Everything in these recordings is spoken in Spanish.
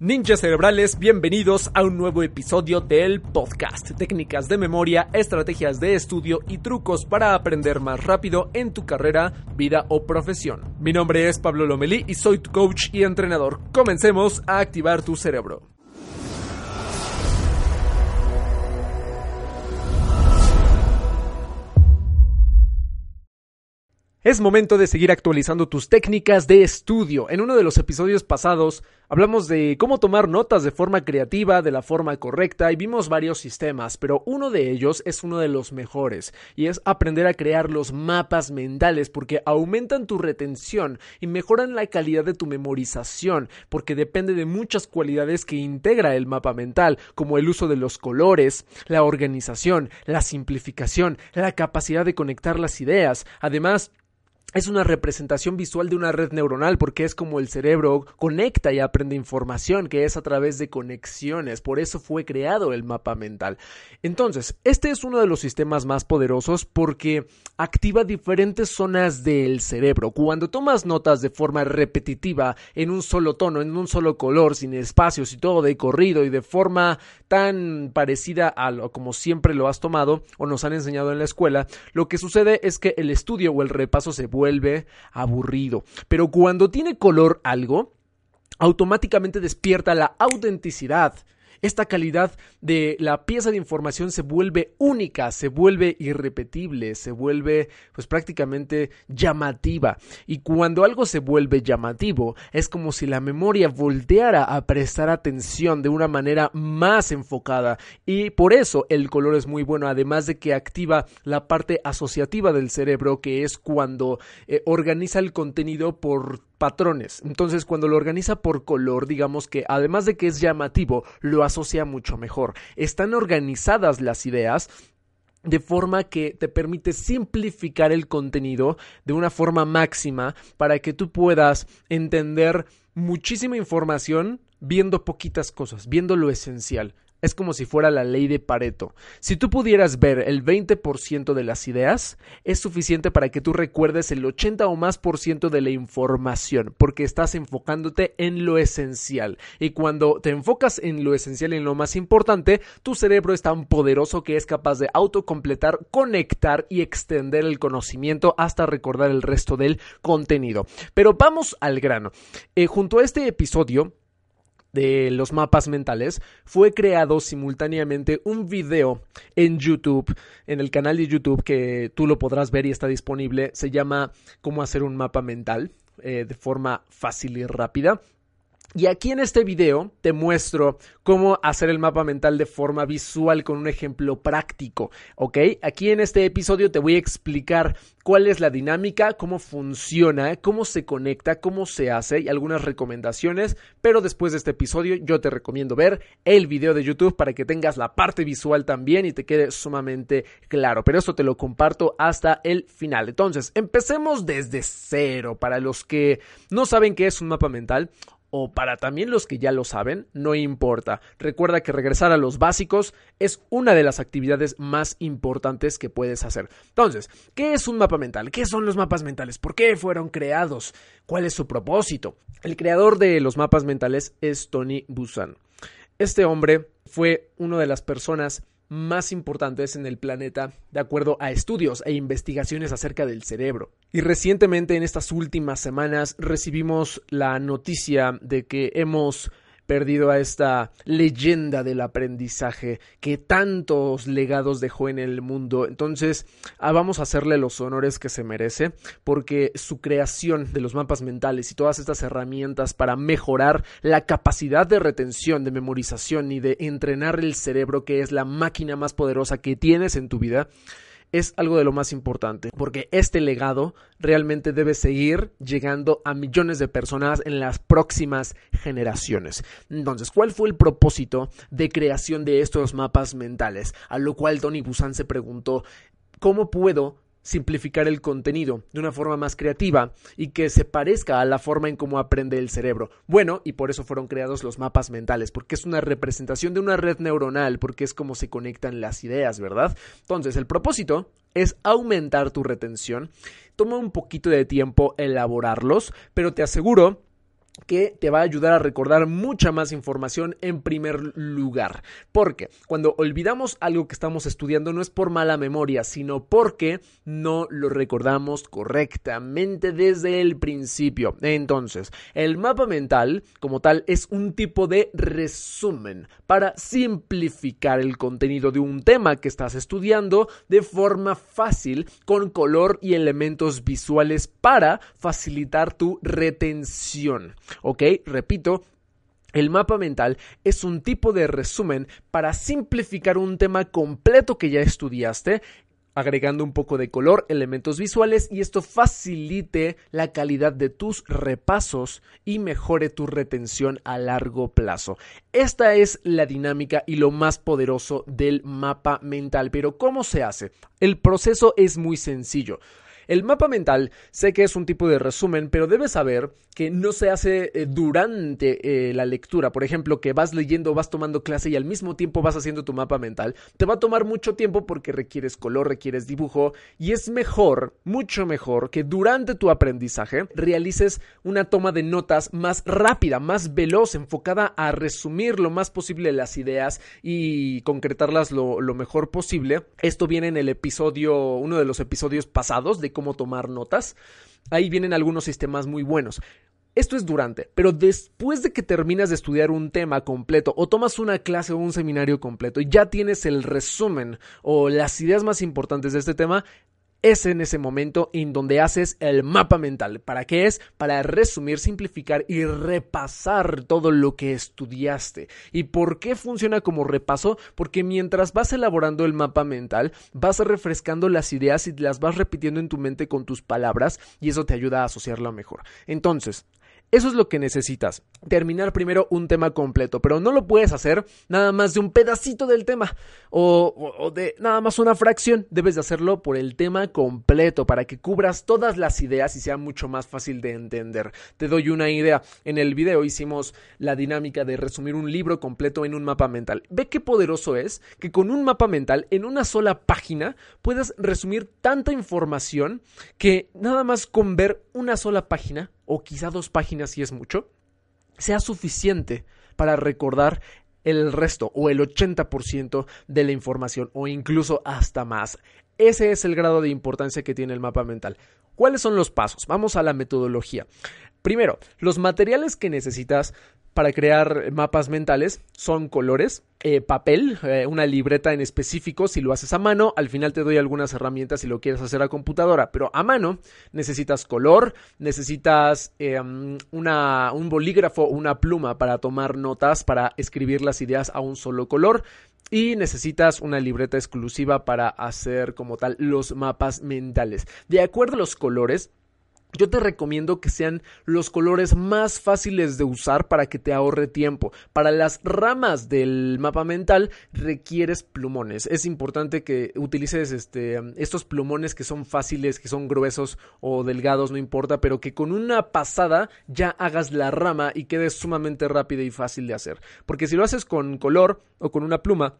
Ninjas cerebrales, bienvenidos a un nuevo episodio del podcast. Técnicas de memoria, estrategias de estudio y trucos para aprender más rápido en tu carrera, vida o profesión. Mi nombre es Pablo Lomelí y soy tu coach y entrenador. Comencemos a activar tu cerebro. Es momento de seguir actualizando tus técnicas de estudio. En uno de los episodios pasados hablamos de cómo tomar notas de forma creativa, de la forma correcta y vimos varios sistemas, pero uno de ellos es uno de los mejores y es aprender a crear los mapas mentales porque aumentan tu retención y mejoran la calidad de tu memorización porque depende de muchas cualidades que integra el mapa mental como el uso de los colores, la organización, la simplificación, la capacidad de conectar las ideas, además es una representación visual de una red neuronal porque es como el cerebro conecta y aprende información que es a través de conexiones, por eso fue creado el mapa mental. Entonces, este es uno de los sistemas más poderosos porque activa diferentes zonas del cerebro. Cuando tomas notas de forma repetitiva en un solo tono, en un solo color, sin espacios y todo de corrido y de forma tan parecida a lo como siempre lo has tomado o nos han enseñado en la escuela, lo que sucede es que el estudio o el repaso se vuelve aburrido. Pero cuando tiene color algo, automáticamente despierta la autenticidad esta calidad de la pieza de información se vuelve única, se vuelve irrepetible, se vuelve pues prácticamente llamativa. Y cuando algo se vuelve llamativo, es como si la memoria volteara a prestar atención de una manera más enfocada. Y por eso el color es muy bueno, además de que activa la parte asociativa del cerebro, que es cuando eh, organiza el contenido por patrones. Entonces, cuando lo organiza por color, digamos que además de que es llamativo, lo asocia mucho mejor. Están organizadas las ideas de forma que te permite simplificar el contenido de una forma máxima para que tú puedas entender muchísima información viendo poquitas cosas, viendo lo esencial. Es como si fuera la ley de Pareto. Si tú pudieras ver el 20% de las ideas, es suficiente para que tú recuerdes el 80 o más por ciento de la información, porque estás enfocándote en lo esencial. Y cuando te enfocas en lo esencial y en lo más importante, tu cerebro es tan poderoso que es capaz de autocompletar, conectar y extender el conocimiento hasta recordar el resto del contenido. Pero vamos al grano. Eh, junto a este episodio, de los mapas mentales, fue creado simultáneamente un video en YouTube, en el canal de YouTube que tú lo podrás ver y está disponible. Se llama Cómo hacer un mapa mental eh, de forma fácil y rápida. Y aquí en este video te muestro cómo hacer el mapa mental de forma visual con un ejemplo práctico, ¿ok? Aquí en este episodio te voy a explicar cuál es la dinámica, cómo funciona, cómo se conecta, cómo se hace y algunas recomendaciones, pero después de este episodio yo te recomiendo ver el video de YouTube para que tengas la parte visual también y te quede sumamente claro, pero esto te lo comparto hasta el final. Entonces, empecemos desde cero para los que no saben qué es un mapa mental o para también los que ya lo saben, no importa. Recuerda que regresar a los básicos es una de las actividades más importantes que puedes hacer. Entonces, ¿qué es un mapa mental? ¿Qué son los mapas mentales? ¿Por qué fueron creados? ¿Cuál es su propósito? El creador de los mapas mentales es Tony Busan. Este hombre fue una de las personas más importantes en el planeta de acuerdo a estudios e investigaciones acerca del cerebro. Y recientemente en estas últimas semanas recibimos la noticia de que hemos perdido a esta leyenda del aprendizaje que tantos legados dejó en el mundo. Entonces, ah, vamos a hacerle los honores que se merece, porque su creación de los mapas mentales y todas estas herramientas para mejorar la capacidad de retención, de memorización y de entrenar el cerebro, que es la máquina más poderosa que tienes en tu vida, es algo de lo más importante, porque este legado realmente debe seguir llegando a millones de personas en las próximas generaciones. Entonces, ¿cuál fue el propósito de creación de estos mapas mentales? A lo cual Tony Busan se preguntó, ¿cómo puedo simplificar el contenido de una forma más creativa y que se parezca a la forma en cómo aprende el cerebro. Bueno, y por eso fueron creados los mapas mentales, porque es una representación de una red neuronal, porque es como se conectan las ideas, ¿verdad? Entonces, el propósito es aumentar tu retención. Toma un poquito de tiempo elaborarlos, pero te aseguro que te va a ayudar a recordar mucha más información en primer lugar. Porque cuando olvidamos algo que estamos estudiando no es por mala memoria, sino porque no lo recordamos correctamente desde el principio. Entonces, el mapa mental como tal es un tipo de resumen para simplificar el contenido de un tema que estás estudiando de forma fácil con color y elementos visuales para facilitar tu retención. ¿Ok? Repito, el mapa mental es un tipo de resumen para simplificar un tema completo que ya estudiaste agregando un poco de color, elementos visuales y esto facilite la calidad de tus repasos y mejore tu retención a largo plazo. Esta es la dinámica y lo más poderoso del mapa mental. Pero ¿cómo se hace? El proceso es muy sencillo. El mapa mental sé que es un tipo de resumen, pero debes saber que no se hace eh, durante eh, la lectura. Por ejemplo, que vas leyendo, vas tomando clase y al mismo tiempo vas haciendo tu mapa mental. Te va a tomar mucho tiempo porque requieres color, requieres dibujo y es mejor, mucho mejor, que durante tu aprendizaje realices una toma de notas más rápida, más veloz, enfocada a resumir lo más posible las ideas y concretarlas lo, lo mejor posible. Esto viene en el episodio, uno de los episodios pasados de cómo tomar notas. Ahí vienen algunos sistemas muy buenos. Esto es durante, pero después de que terminas de estudiar un tema completo o tomas una clase o un seminario completo y ya tienes el resumen o las ideas más importantes de este tema, es en ese momento en donde haces el mapa mental. ¿Para qué es? Para resumir, simplificar y repasar todo lo que estudiaste. ¿Y por qué funciona como repaso? Porque mientras vas elaborando el mapa mental, vas refrescando las ideas y las vas repitiendo en tu mente con tus palabras y eso te ayuda a asociarlo mejor. Entonces, eso es lo que necesitas. Terminar primero un tema completo, pero no lo puedes hacer nada más de un pedacito del tema o, de nada más una fracción. Debes de hacerlo por el tema completo para que cubras todas las ideas y sea mucho más fácil de entender. Te doy una idea. En el video hicimos la dinámica de resumir un libro completo en un mapa mental. Ve qué poderoso es que con un mapa mental en una sola página puedas resumir tanta información que nada más con ver una sola página o quizá dos páginas si es mucho, sea suficiente para recordar el resto o el 80% de la información o incluso hasta más. Ese es el grado de importancia que tiene el mapa mental. ¿Cuáles son los pasos? Vamos a la metodología. Primero, los materiales que necesitas para crear mapas mentales son colores, eh, papel, eh, una libreta en específico si lo haces a mano. Al final te doy algunas herramientas si lo quieres hacer a computadora, pero a mano necesitas color, necesitas em, una, un bolígrafo, una pluma para tomar notas, para escribir las ideas a un solo color. Y necesitas una libreta exclusiva para hacer como tal los mapas mentales. De acuerdo a los colores, yo te recomiendo que sean los colores más fáciles de usar para que te ahorre tiempo. Para las ramas del mapa mental requieres plumones. Es importante que utilices este, estos plumones que son fáciles, que son gruesos o delgados, no importa, pero que con una pasada ya hagas la rama y quede sumamente rápida y fácil de hacer. Porque si lo haces con color o con una pluma,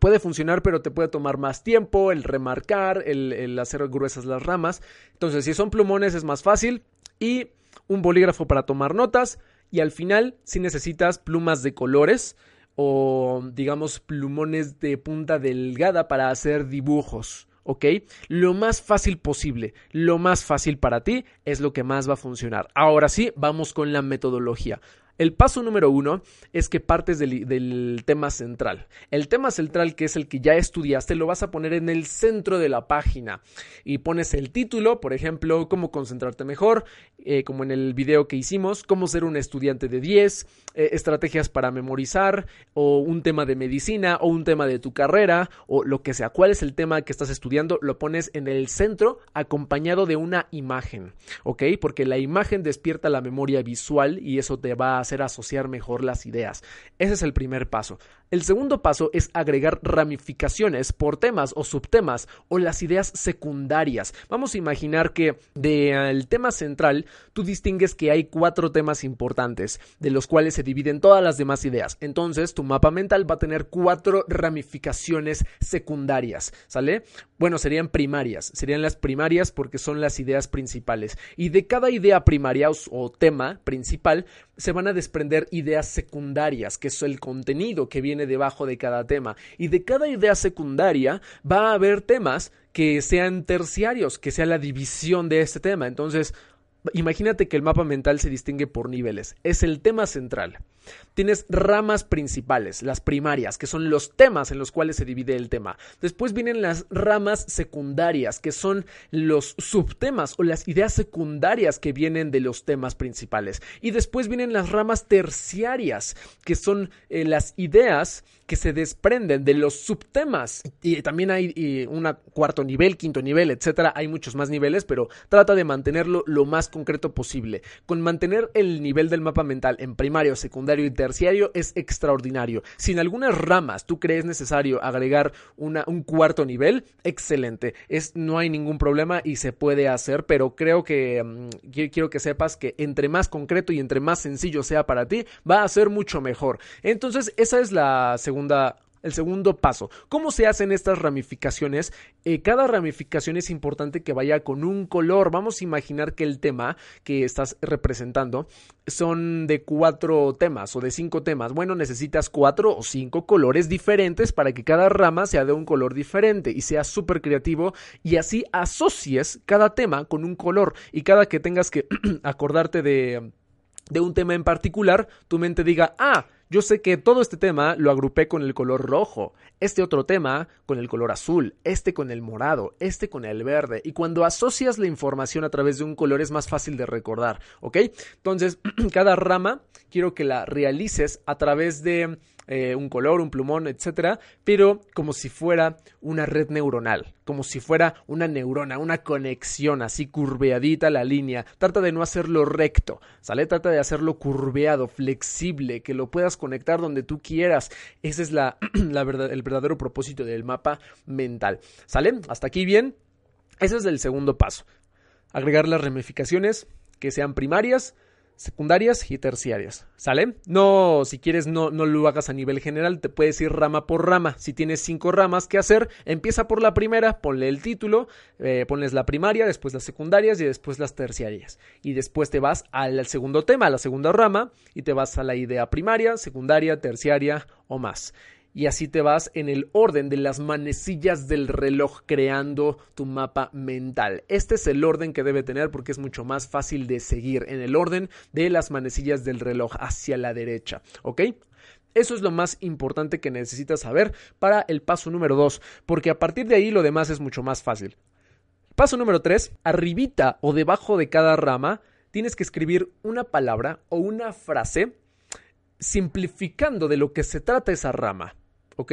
Puede funcionar, pero te puede tomar más tiempo el remarcar, el, hacer gruesas las ramas. Entonces, si son plumones es más fácil. Y un bolígrafo para tomar notas. Y al final, si necesitas plumas de colores o digamos plumones de punta delgada para hacer dibujos. ¿ok? Lo más fácil posible, lo más fácil para ti es lo que más va a funcionar. Ahora sí, vamos con la metodología. El paso número uno es que partes del, tema central. El tema central, que es el que ya estudiaste, lo vas a poner en el centro de la página y pones el título, por ejemplo, cómo concentrarte mejor, eh, como en el video que hicimos, cómo ser un estudiante de 10, eh, estrategias para memorizar, o un tema de medicina, o un tema de tu carrera, o lo que sea. ¿Cuál es el tema que estás estudiando? Lo pones en el centro acompañado de una imagen, ¿ok? Porque la imagen despierta la memoria visual y eso te va a hacer asociar mejor las ideas. Ese es el primer paso. El segundo paso es agregar ramificaciones por temas o subtemas o las ideas secundarias. Vamos a imaginar que del tema central tú distingues que hay cuatro temas importantes, de los cuales se dividen todas las demás ideas. Entonces tu mapa mental va a tener cuatro ramificaciones secundarias, ¿sale? Bueno, serían primarias, serían las primarias porque son las ideas principales. Y de cada idea primaria o, tema principal se van a desprender ideas secundarias, que es el contenido que viene debajo de cada tema. Y de cada idea secundaria va a haber temas que sean terciarios, que sea la división de este tema. Entonces, imagínate que el mapa mental se distingue por niveles. Es el tema central. Tienes ramas principales, las primarias, que son los temas en los cuales se divide el tema. Después vienen las ramas secundarias, que son los subtemas o las ideas secundarias que vienen de los temas principales. Y después vienen las ramas terciarias, que son eh, las ideas que se desprenden de los subtemas. Y también hay un cuarto nivel, quinto nivel, etcétera. Hay muchos más niveles, pero trata de mantenerlo lo más concreto posible. Con mantener el nivel del mapa mental en primario, secundario, y terciario es extraordinario. Si en algunas ramas tú crees necesario agregar una, un cuarto nivel, excelente. Es, no hay ningún problema y se puede hacer, pero creo que mm, quiero que sepas que entre más concreto y entre más sencillo sea para ti, va a ser mucho mejor. Entonces, esa es la segunda el segundo paso, ¿cómo se hacen estas ramificaciones? Eh, cada ramificación es importante que vaya con un color. Vamos a imaginar que el tema que estás representando son de cuatro temas o de cinco temas. Bueno, necesitas cuatro o cinco colores diferentes para que cada rama sea de un color diferente y sea súper creativo y así asocies cada tema con un color y cada que tengas que acordarte de, de un tema en particular, tu mente diga, ah, yo sé que todo este tema lo agrupé con el color rojo, este otro tema con el color azul, este con el morado, este con el verde. Y cuando asocias la información a través de un color es más fácil de recordar, ¿ok? Entonces, cada rama quiero que la realices a través de eh, un color, un plumón, etcétera, pero como si fuera una red neuronal, como si fuera una neurona, una conexión así curveadita la línea. Trata de no hacerlo recto, ¿sale? Trata de hacerlo curveado, flexible, que lo puedas conectar donde tú quieras. Ese es la, la verdad, el verdadero propósito del mapa mental. ¿Sale? Hasta aquí bien. Ese es el segundo paso. Agregar las ramificaciones que sean primarias, secundarias y terciarias. ¿Sale? No, si quieres, no, no lo hagas a nivel general, te puedes ir rama por rama. Si tienes cinco ramas que hacer, empieza por la primera, ponle el título, eh, ponles la primaria, después las secundarias y después las terciarias. Y después te vas al segundo tema, a la segunda rama, y te vas a la idea primaria, secundaria, terciaria o más y así te vas en el orden de las manecillas del reloj creando tu mapa mental. Este es el orden que debe tener porque es mucho más fácil de seguir en el orden de las manecillas del reloj hacia la derecha, ¿ok? Eso es lo más importante que necesitas saber para el paso número 2, porque a partir de ahí lo demás es mucho más fácil. Paso número 3, arribita o debajo de cada rama tienes que escribir una palabra o una frase simplificando de lo que se trata esa rama. ¿Ok?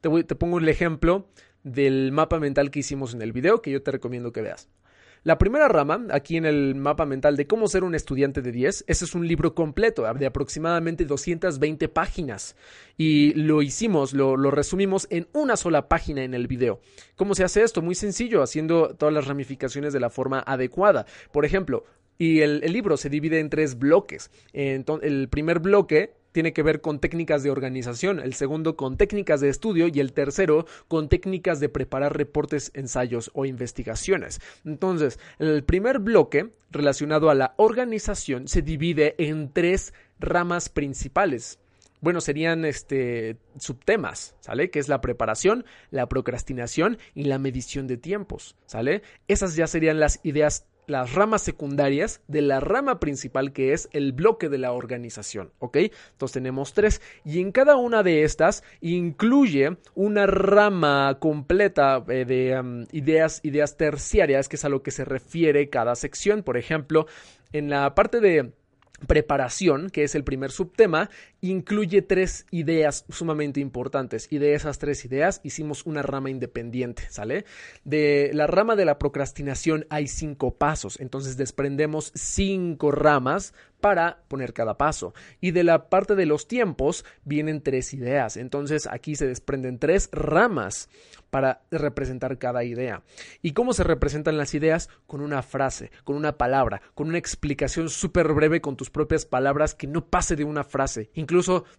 Te, pongo el ejemplo del mapa mental que hicimos en el video que yo te recomiendo que veas. La primera rama, aquí en el mapa mental de cómo ser un estudiante de 10, ese es un libro completo de aproximadamente 220 páginas y lo hicimos, lo, lo, resumimos en una sola página en el video. ¿Cómo se hace esto? Muy sencillo, haciendo todas las ramificaciones de la forma adecuada. Por ejemplo, y el, el libro se divide en tres bloques. Entonces, el primer bloque tiene que ver con técnicas de organización, el segundo con técnicas de estudio y el tercero con técnicas de preparar reportes, ensayos o investigaciones. Entonces, el primer bloque relacionado a la organización se divide en tres ramas principales bueno, serían este subtemas, ¿sale? Que es la preparación, la procrastinación y la medición de tiempos, ¿sale? Esas ya serían las ideas las ramas secundarias de la rama principal que es el bloque de la organización, ¿ok? Entonces tenemos tres y en cada una de estas incluye una rama completa eh, de ideas, ideas terciarias, que es a lo que se refiere cada sección. Por ejemplo, en la parte de preparación, que es el primer subtema, incluye tres ideas sumamente importantes y de esas tres ideas hicimos una rama independiente, ¿sale? De la rama de la procrastinación hay cinco pasos, entonces desprendemos cinco ramas para poner cada paso. Y de la parte de los tiempos vienen tres ideas. Entonces aquí se desprenden tres ramas para representar cada idea. ¿Y cómo se representan las ideas? Con una frase, con una palabra, con una explicación súper breve con tus propias palabras que no pase de una frase,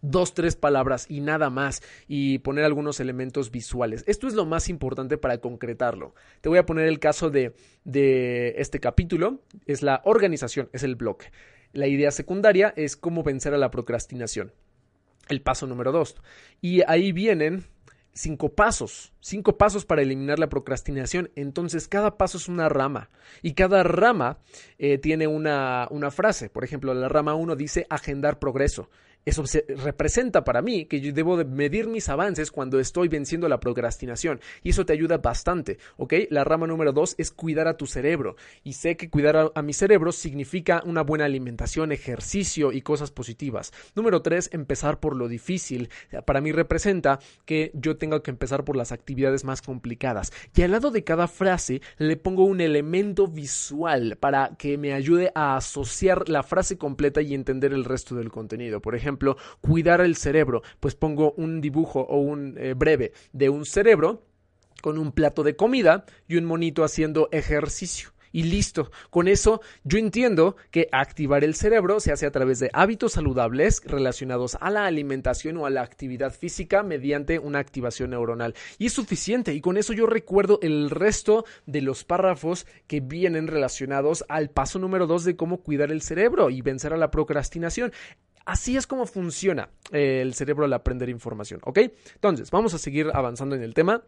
dos, tres palabras y nada más, y poner algunos elementos visuales. Esto es lo más importante para concretarlo. Te voy a poner el caso de, de este capítulo, es la organización, es el bloque. La idea secundaria es cómo vencer a la procrastinación. El paso número dos. Y ahí vienen cinco pasos, cinco pasos para eliminar la procrastinación. Entonces, cada paso es una rama y cada rama eh, tiene una, una, frase. Por ejemplo, la rama 1 dice agendar progreso. Eso representa para mí que yo debo de medir mis avances cuando estoy venciendo la procrastinación y eso te ayuda bastante, ¿ok? La rama número dos es cuidar a tu cerebro y sé que cuidar a, mi cerebro significa una buena alimentación, ejercicio y cosas positivas. Número tres, empezar por lo difícil. Para mí representa que yo tengo que empezar por las actividades más complicadas y al lado de cada frase le pongo un elemento visual para que me ayude a asociar la frase completa y entender el resto del contenido. Por ejemplo, cuidar el cerebro, pues pongo un dibujo o un eh, breve de un cerebro con un plato de comida y un monito haciendo ejercicio y listo. Con eso yo entiendo que activar el cerebro se hace a través de hábitos saludables relacionados a la alimentación o a la actividad física mediante una activación neuronal. Y es suficiente y con eso yo recuerdo el resto de los párrafos que vienen relacionados al paso número dos de cómo cuidar el cerebro y vencer a la procrastinación. Así es como funciona eh, el cerebro al aprender información, ¿ok? Entonces, vamos a seguir avanzando en el tema.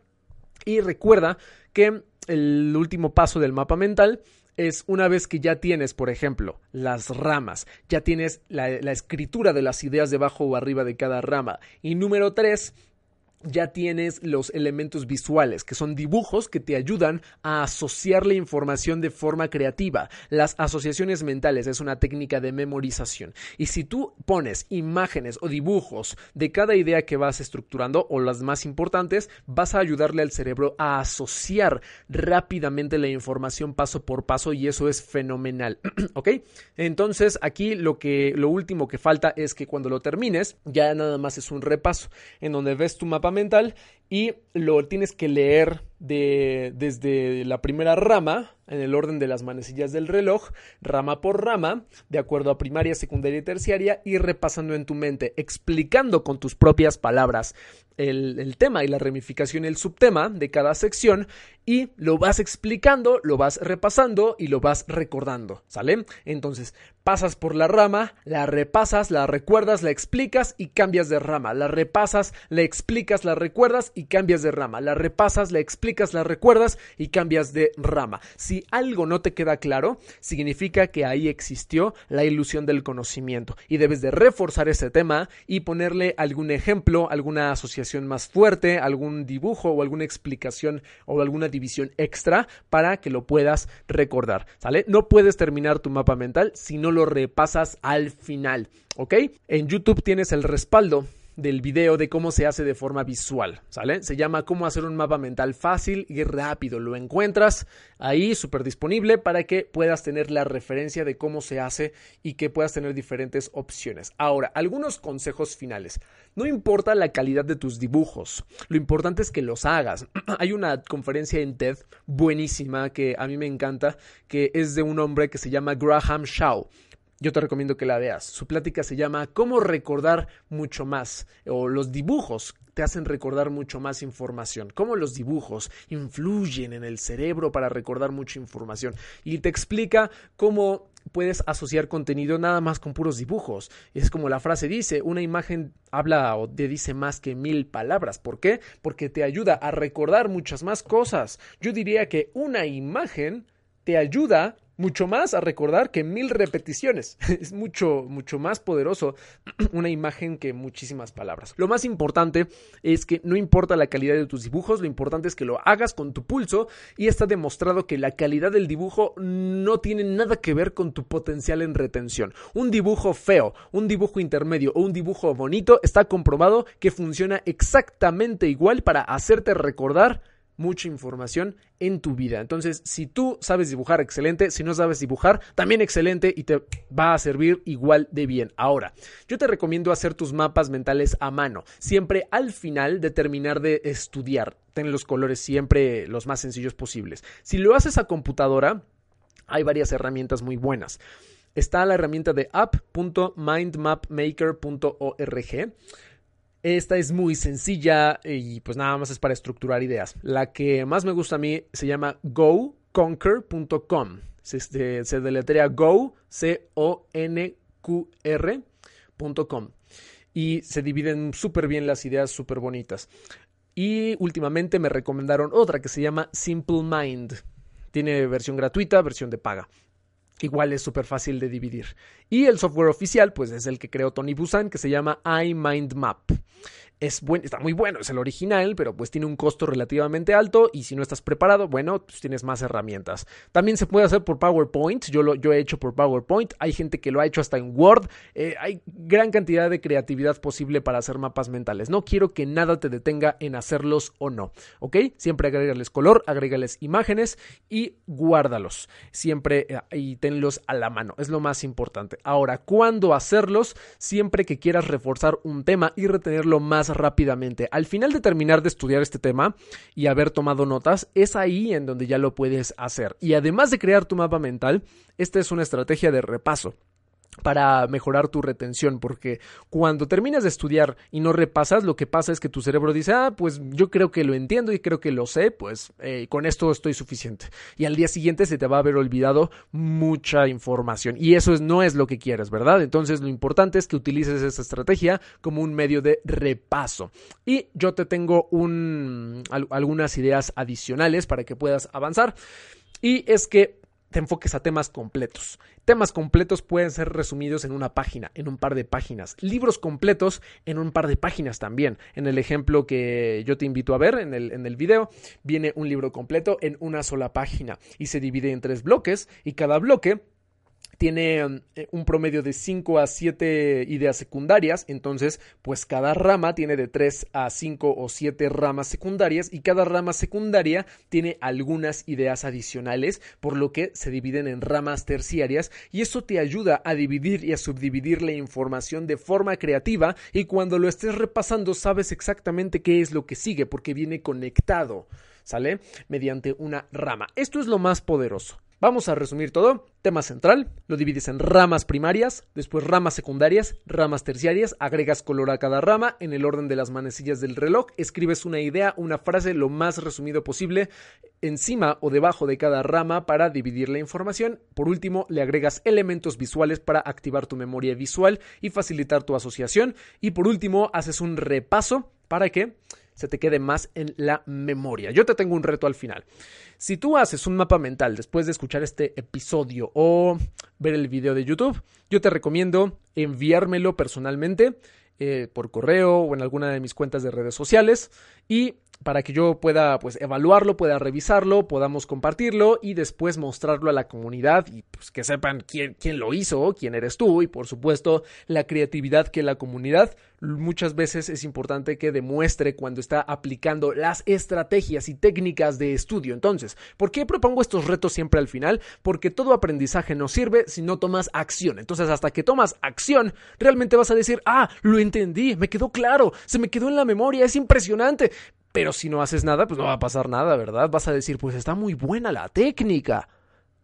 Y recuerda que el último paso del mapa mental es una vez que ya tienes, por ejemplo, las ramas, ya tienes la, la, escritura de las ideas debajo o arriba de cada rama. Y número tres, ya tienes los elementos visuales, que son dibujos que te ayudan a asociar la información de forma creativa. Las asociaciones mentales es una técnica de memorización. Y si tú pones imágenes o dibujos de cada idea que vas estructurando o las más importantes, vas a ayudarle al cerebro a asociar rápidamente la información paso por paso y eso es fenomenal. ¿Ok? Entonces aquí lo que lo último que falta es que cuando lo termines ya nada más es un repaso en donde ves tu mapa mental y lo tienes que leer de, desde la primera rama, en el orden de las manecillas del reloj, rama por rama, de acuerdo a primaria, secundaria y terciaria, y repasando en tu mente, explicando con tus propias palabras el, el tema y la ramificación y el subtema de cada sección, y lo vas explicando, lo vas repasando y lo vas recordando, ¿sale? Entonces, pasas por la rama, la repasas, la recuerdas, la explicas y cambias de rama, la repasas, la explicas, la recuerdas y cambias de rama, la repasas, la explicas, la recuerdas y cambias de rama. Si algo no te queda claro, significa que ahí existió la ilusión del conocimiento y debes de reforzar ese tema y ponerle algún ejemplo, alguna asociación más fuerte, algún dibujo o alguna explicación o alguna división extra para que lo puedas recordar, ¿sale? No puedes terminar tu mapa mental si no lo repasas al final, ¿ok? En YouTube tienes el respaldo del video de cómo se hace de forma visual, ¿sale? Se llama cómo hacer un mapa mental fácil y rápido. Lo encuentras ahí súper disponible para que puedas tener la referencia de cómo se hace y que puedas tener diferentes opciones. Ahora, algunos consejos finales. No importa la calidad de tus dibujos, lo importante es que los hagas. Hay una conferencia en TED buenísima que a mí me encanta, que es de un hombre que se llama Graham Shaw yo te recomiendo que la veas. Su plática se llama Cómo recordar mucho más o los dibujos te hacen recordar mucho más información, cómo los dibujos influyen en el cerebro para recordar mucha información y te explica cómo puedes asociar contenido nada más con puros dibujos. Es como la frase dice, una imagen habla o te dice más que mil palabras. ¿Por qué? Porque te ayuda a recordar muchas más cosas. Yo diría que una imagen te ayuda mucho más a recordar que mil repeticiones. Es mucho, mucho más poderoso una imagen que muchísimas palabras. Lo más importante es que no importa la calidad de tus dibujos, lo importante es que lo hagas con tu pulso y está demostrado que la calidad del dibujo no tiene nada que ver con tu potencial en retención. Un dibujo feo, un dibujo intermedio o un dibujo bonito está comprobado que funciona exactamente igual para hacerte recordar mucha información en tu vida. Entonces, si tú sabes dibujar, excelente. Si no sabes dibujar, también excelente y te va a servir igual de bien. Ahora, yo te recomiendo hacer tus mapas mentales a mano, siempre al final de terminar de estudiar. Ten los colores siempre los más sencillos posibles. Si lo haces a computadora, hay varias herramientas muy buenas. Está la herramienta de app.mindmapmaker.org esta es muy sencilla y pues nada más es para estructurar ideas. La que más me gusta a mí se llama goconquer.com. Se, este, se deletrea go, C-O-N-Q-R.com. Y se dividen súper bien las ideas, súper bonitas. Y últimamente me recomendaron otra que se llama Simple Mind. Tiene versión gratuita, versión de paga. Igual es súper fácil de dividir. Y el software oficial, pues es el que creó Tony Busan, que se llama iMindMap es buen, está muy bueno, es el original, pero pues tiene un costo relativamente alto y si no estás preparado, bueno, pues tienes más herramientas. También se puede hacer por PowerPoint, yo lo yo he hecho por PowerPoint, hay gente que lo ha hecho hasta en Word, eh, hay gran cantidad de creatividad posible para hacer mapas mentales. No quiero que nada te detenga en hacerlos o no, ¿ok? Siempre agrégales color, agrégales imágenes y guárdalos. Siempre eh, y tenlos a la mano, es lo más importante. Ahora, ¿cuándo hacerlos? Siempre que quieras reforzar un tema y retenerlo más rápidamente. Al final de terminar de estudiar este tema y haber tomado notas, es ahí en donde ya lo puedes hacer. Y además de crear tu mapa mental, esta es una estrategia de repaso para mejorar tu retención, porque cuando terminas de estudiar y no repasas, lo que pasa es que tu cerebro dice, ah, pues yo creo que lo entiendo y creo que lo sé, pues eh, con esto estoy suficiente. Y al día siguiente se te va a haber olvidado mucha información. Y eso no es lo que quieres, ¿verdad? Entonces lo importante es que utilices esa estrategia como un medio de repaso. Y yo te tengo un, algunas ideas adicionales para que puedas avanzar. Y es que te enfoques a temas completos. Temas completos pueden ser resumidos en una página, en un par de páginas. Libros completos en un par de páginas también. En el ejemplo que yo te invito a ver en el, en el video, viene un libro completo en una sola página y se divide en tres bloques y cada bloque tiene eh, un promedio de 5 a 7 ideas secundarias, entonces pues cada rama tiene de 3 a 5 o 7 ramas secundarias y cada rama secundaria tiene algunas ideas adicionales, por lo que se dividen en ramas terciarias y eso te ayuda a dividir y a subdividir la información de forma creativa y cuando lo estés repasando sabes exactamente qué es lo que sigue porque viene conectado. ¿Sale? Mediante una rama. Esto es lo más poderoso. Vamos a resumir todo. Tema central, lo divides en ramas primarias, después ramas secundarias, ramas terciarias, agregas color a cada rama en el orden de las manecillas del reloj, escribes una idea, una frase lo más resumido posible encima o debajo de cada rama para dividir la información. Por último, le agregas elementos visuales para activar tu memoria visual y facilitar tu asociación. Y por último, haces un repaso para que se te quede más en la memoria. Yo te tengo un reto al final. Si tú haces un mapa mental después de escuchar este episodio o ver el video de YouTube, yo te recomiendo enviármelo personalmente eh, por correo o en alguna de mis cuentas de redes sociales y para que yo pueda pues evaluarlo, pueda revisarlo, podamos compartirlo y después mostrarlo a la comunidad y pues que sepan quién, quién lo hizo, quién eres tú y por supuesto la creatividad que la comunidad muchas veces es importante que demuestre cuando está aplicando las estrategias y técnicas de estudio. Entonces, ¿por qué propongo estos retos siempre al final? Porque todo aprendizaje no sirve si no tomas acción. Entonces, hasta que tomas acción, realmente vas a decir, ah, lo entendí, me quedó claro, se me quedó en la memoria, es impresionante. Pero si no haces nada, pues no va a pasar nada, ¿verdad? Vas a decir, pues está muy buena la técnica.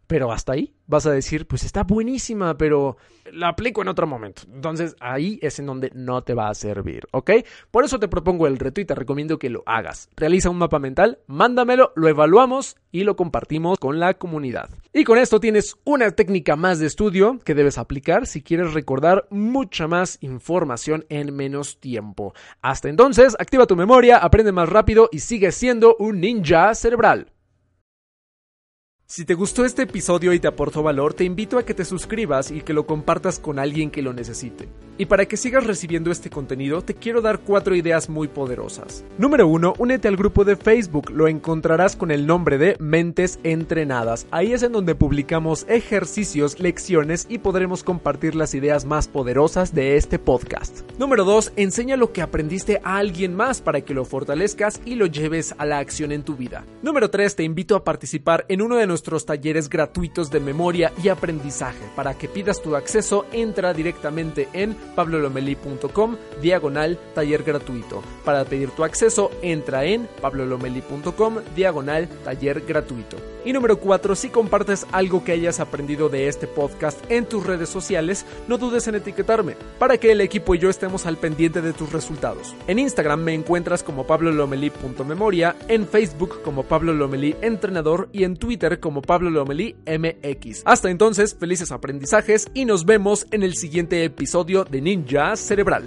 Pero hasta ahí vas a decir, pues está buenísima, pero la aplico en otro momento. Entonces ahí es en donde no te va a servir, ¿ok? Por eso te propongo el reto y te recomiendo que lo hagas. Realiza un mapa mental, mándamelo, lo evaluamos y lo compartimos con la comunidad. Y con esto tienes una técnica más de estudio que debes aplicar si quieres recordar mucha más información en menos tiempo. Hasta entonces, activa tu memoria, aprende más rápido y sigue siendo un ninja cerebral. Si te gustó este episodio y te aportó valor, te invito a que te suscribas y que lo compartas con alguien que lo necesite. Y para que sigas recibiendo este contenido, te quiero dar cuatro ideas muy poderosas. Número 1. Únete al grupo de Facebook. Lo encontrarás con el nombre de Mentes Entrenadas. Ahí es en donde publicamos ejercicios, lecciones y podremos compartir las ideas más poderosas de este podcast. Número 2. Enseña lo que aprendiste a alguien más para que lo fortalezcas y lo lleves a la acción en tu vida. Número 3. Te invito a participar en uno de nuestros talleres gratuitos de memoria y aprendizaje. Para que pidas tu acceso, entra directamente en pablolomeli.com diagonal taller gratuito. Para pedir tu acceso, entra en pablolomeli.com diagonal taller gratuito. Y número 4, si compartes algo que hayas aprendido de este podcast en tus redes sociales, no dudes en etiquetarme, para que el equipo y yo estemos al pendiente de tus resultados. En Instagram me encuentras como pablolomeli.memoria, en Facebook como Pablo Lomelí Entrenador y en Twitter como Pablo Lomelí MX. Hasta entonces, felices aprendizajes y nos vemos en el siguiente episodio de Ninja Cerebral.